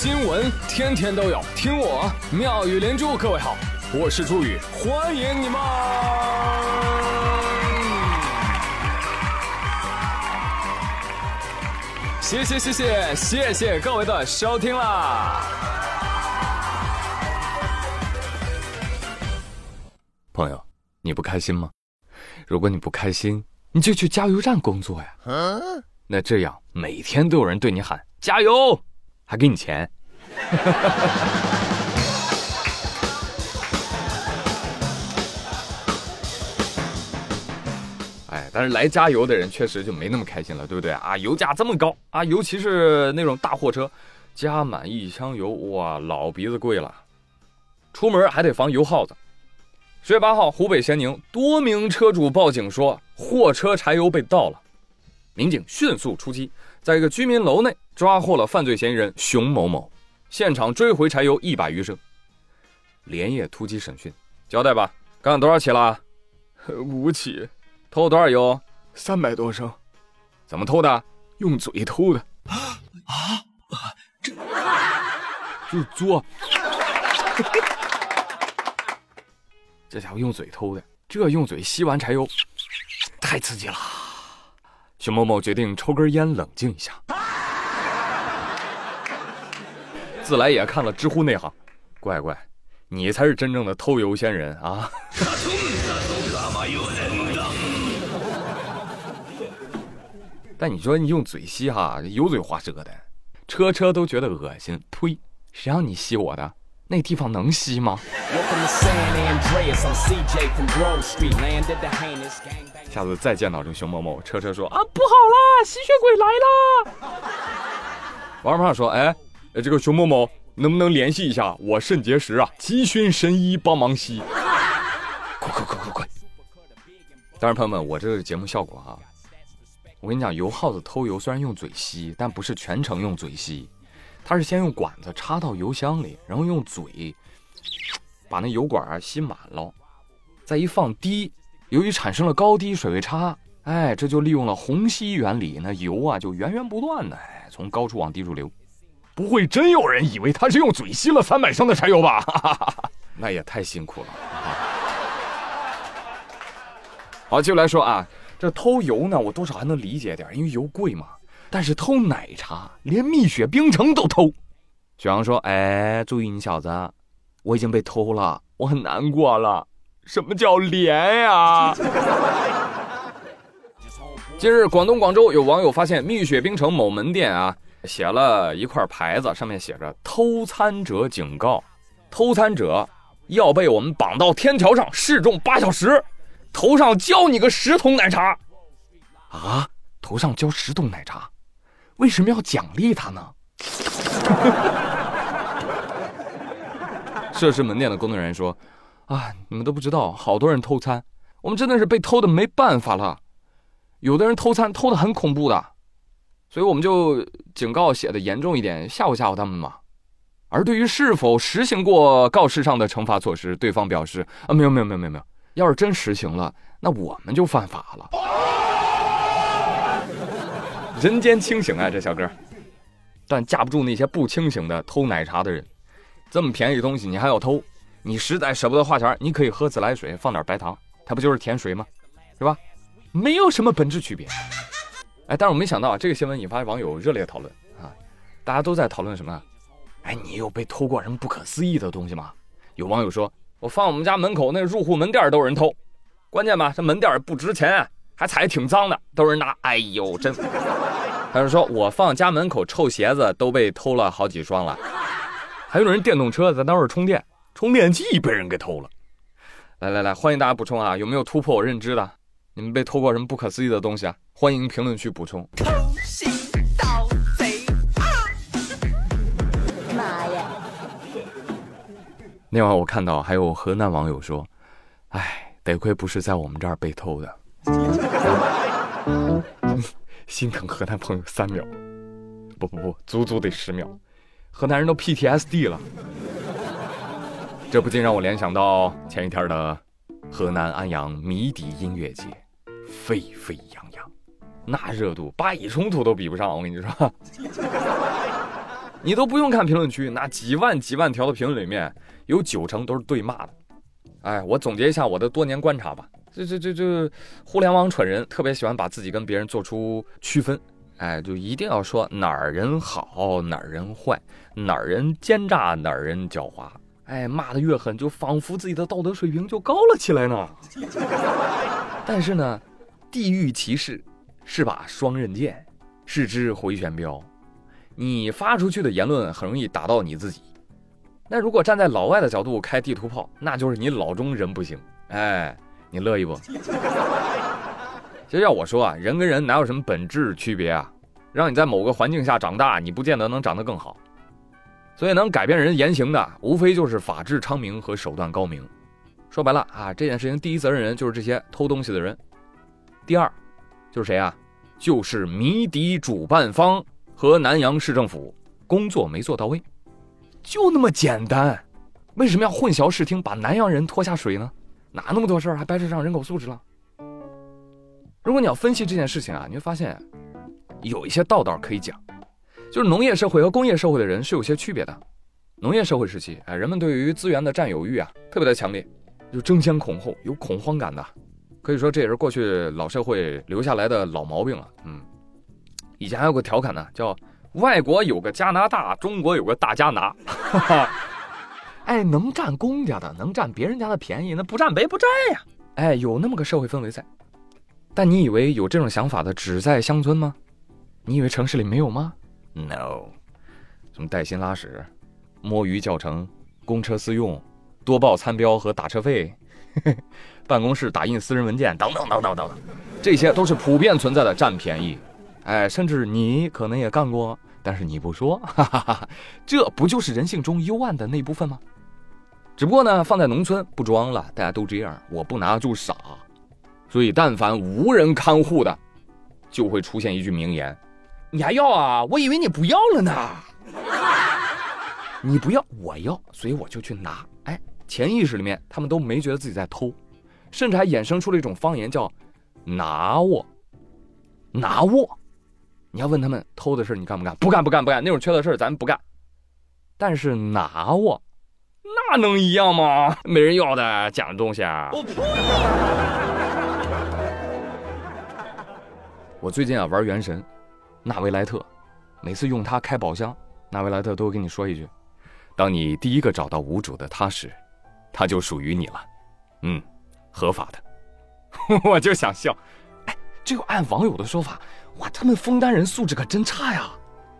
新闻天天都有，听我妙语连珠。各位好，我是朱宇，欢迎你们！谢谢谢谢谢谢各位的收听啦！朋友，你不开心吗？如果你不开心，你就去加油站工作呀。嗯那这样每天都有人对你喊加油，还给你钱。哎，但是来加油的人确实就没那么开心了，对不对啊？油价这么高啊，尤其是那种大货车，加满一箱油，哇，老鼻子贵了。出门还得防油耗子。十月八号，湖北咸宁多名车主报警说货车柴油被盗了，民警迅速出击，在一个居民楼内抓获了犯罪嫌疑人熊某某，现场追回柴油一百余升。连夜突击审讯，交代吧，干多少起了？五起，偷多少油？三百多升。怎么偷的？用嘴偷的。啊？这 就是作。这家伙用嘴偷的，这用嘴吸完柴油，太刺激了。熊某某决定抽根烟冷静一下。自来也看了知乎内行，乖乖，你才是真正的偷油仙人啊！但你说你用嘴吸哈，油嘴滑舌的，车车都觉得恶心。呸！谁让你吸我的？那地方能吸吗？下次再见到这熊某某，车车说啊，不好啦，吸血鬼来啦。王二胖说，哎，这个熊某某能不能联系一下我肾结石啊？急需神医帮忙吸。快快快快快！当然，朋友们，我这个节目效果哈，我跟你讲，油耗子偷油虽然用嘴吸，但不是全程用嘴吸。他是先用管子插到油箱里，然后用嘴把那油管啊吸满了，再一放低，由于产生了高低水位差，哎，这就利用了虹吸原理，那油啊就源源不断的哎从高处往低处流。不会真有人以为他是用嘴吸了三百升的柴油吧？那也太辛苦了。好，接下来说啊，这偷油呢，我多少还能理解点，因为油贵嘛。但是偷奶茶，连蜜雪冰城都偷。雪阳说：“哎，注意你小子，我已经被偷了，我很难过了。什么叫连呀？” 近日，广东广州有网友发现蜜雪冰城某门店啊，写了一块牌子，上面写着“偷餐者警告”，偷餐者要被我们绑到天桥上示众八小时，头上浇你个十桶奶茶。啊，头上浇十桶奶茶。为什么要奖励他呢？涉事门店的工作人员说：“啊，你们都不知道，好多人偷餐，我们真的是被偷的没办法了。有的人偷餐偷的很恐怖的，所以我们就警告写的严重一点，吓唬吓唬他们嘛。而对于是否实行过告示上的惩罚措施，对方表示啊，没有没有没有没有没有，要是真实行了，那我们就犯法了。”人间清醒啊，这小哥，但架不住那些不清醒的偷奶茶的人。这么便宜的东西你还要偷？你实在舍不得花钱，你可以喝自来水，放点白糖，它不就是甜水吗？是吧？没有什么本质区别。哎，但是我没想到啊，这个新闻引发网友热烈讨论啊！大家都在讨论什么？哎，你有被偷过什么不可思议的东西吗？有网友说，我放我们家门口那入户门店都有人偷，关键吧，这门店不值钱。还踩挺脏的，都是拿。哎呦，真！他就说我放家门口臭鞋子都被偷了好几双了。还有人电动车在那儿充电，充电器被人给偷了。来来来，欢迎大家补充啊！有没有突破我认知的？你们被偷过什么不可思议的东西啊？欢迎评论区补充。偷心盗贼啊！妈呀！那晚我看到还有河南网友说：“哎，得亏不是在我们这儿被偷的。”心疼河南朋友三秒，不不不，足足得十秒，河南人都 PTSD 了。这不禁让我联想到前一天的河南安阳谜底音乐节，沸沸扬扬，那热度，巴以冲突都比不上。我跟你说，你都不用看评论区，那几万几万条的评论里面有九成都是对骂的。哎，我总结一下我的多年观察吧，这这这这，互联网蠢人特别喜欢把自己跟别人做出区分，哎，就一定要说哪儿人好，哪儿人坏，哪儿人奸诈，哪儿人狡猾。哎，骂的越狠，就仿佛自己的道德水平就高了起来呢。但是呢，地域歧视是把双刃剑，是支回旋镖。你发出去的言论很容易打到你自己。那如果站在老外的角度开地图炮，那就是你老中人不行。哎，你乐意不？其实要我说啊，人跟人哪有什么本质区别啊？让你在某个环境下长大，你不见得能长得更好。所以能改变人言行的，无非就是法治昌明和手段高明。说白了啊，这件事情第一责任人就是这些偷东西的人。第二，就是谁啊？就是迷笛主办方。和南阳市政府工作没做到位，就那么简单。为什么要混淆视听，把南阳人拖下水呢？哪那么多事儿，还掰扯上人口素质了？如果你要分析这件事情啊，你会发现有一些道道可以讲。就是农业社会和工业社会的人是有些区别的。农业社会时期，哎，人们对于资源的占有欲啊特别的强烈，就争先恐后，有恐慌感的。可以说这也是过去老社会留下来的老毛病了。嗯。以前还有个调侃呢，叫“外国有个加拿大，中国有个大加拿 ”。哈哈哎，能占公家的，能占别人家的便宜，那不占白不占呀。哎，有那么个社会氛围在。但你以为有这种想法的只在乡村吗？你以为城市里没有吗？No，什么带薪拉屎、摸鱼教程、公车私用、多报餐标和打车费、办公室打印私人文件等等等等等等，这些都是普遍存在的占便宜。哎，甚至你可能也干过，但是你不说，哈哈哈，这不就是人性中幽暗的那部分吗？只不过呢，放在农村不装了，大家都这样，我不拿就傻。所以，但凡无人看护的，就会出现一句名言：“你还要啊？我以为你不要了呢。你不要，我要，所以我就去拿。”潜意识里面他们都没觉得自己在偷，甚至还衍生出了一种方言叫“拿我，拿我”。你要问他们偷的事你干不干？不干不干不干，那种缺德事咱不干。但是拿我，那能一样吗？没人要的假的东西啊！我最近啊玩原神，纳维莱特，每次用它开宝箱，纳维莱特都会跟你说一句：“当你第一个找到无主的他时，他就属于你了。”嗯，合法的。我就想笑，哎，这个按网友的说法。哇，他们枫丹人素质可真差呀！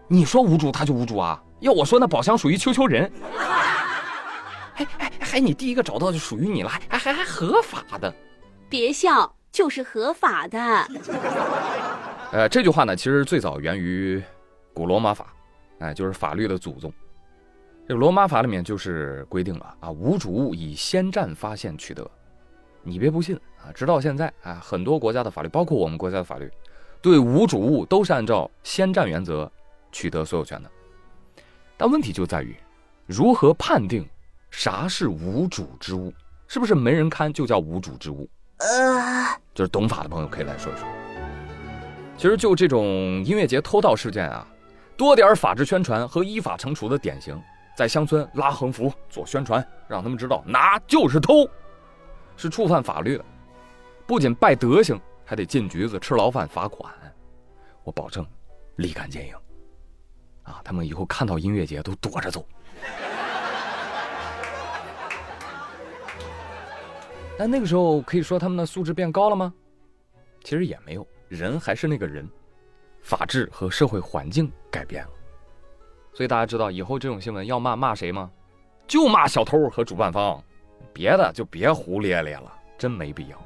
你说无主他就无主啊？要我说那宝箱属于秋秋人。哎哎，还你第一个找到就属于你了，还还还合法的？别笑，就是合法的。呃，这句话呢，其实最早源于古罗马法，哎，就是法律的祖宗。这个罗马法里面就是规定了啊，无主物以先占发现取得。你别不信啊，直到现在啊，很多国家的法律，包括我们国家的法律。对无主物都是按照先占原则取得所有权的，但问题就在于如何判定啥是无主之物？是不是没人看就叫无主之物？呃，就是懂法的朋友可以来说一说。其实就这种音乐节偷盗事件啊，多点法制宣传和依法惩处的典型，在乡村拉横幅做宣传，让他们知道拿就是偷，是触犯法律的，不仅败德行。还得进局子吃牢饭罚款，我保证立竿见影。啊，他们以后看到音乐节都躲着走。但那个时候可以说他们的素质变高了吗？其实也没有，人还是那个人，法治和社会环境改变了。所以大家知道以后这种新闻要骂骂谁吗？就骂小偷和主办方，别的就别胡咧咧了，真没必要。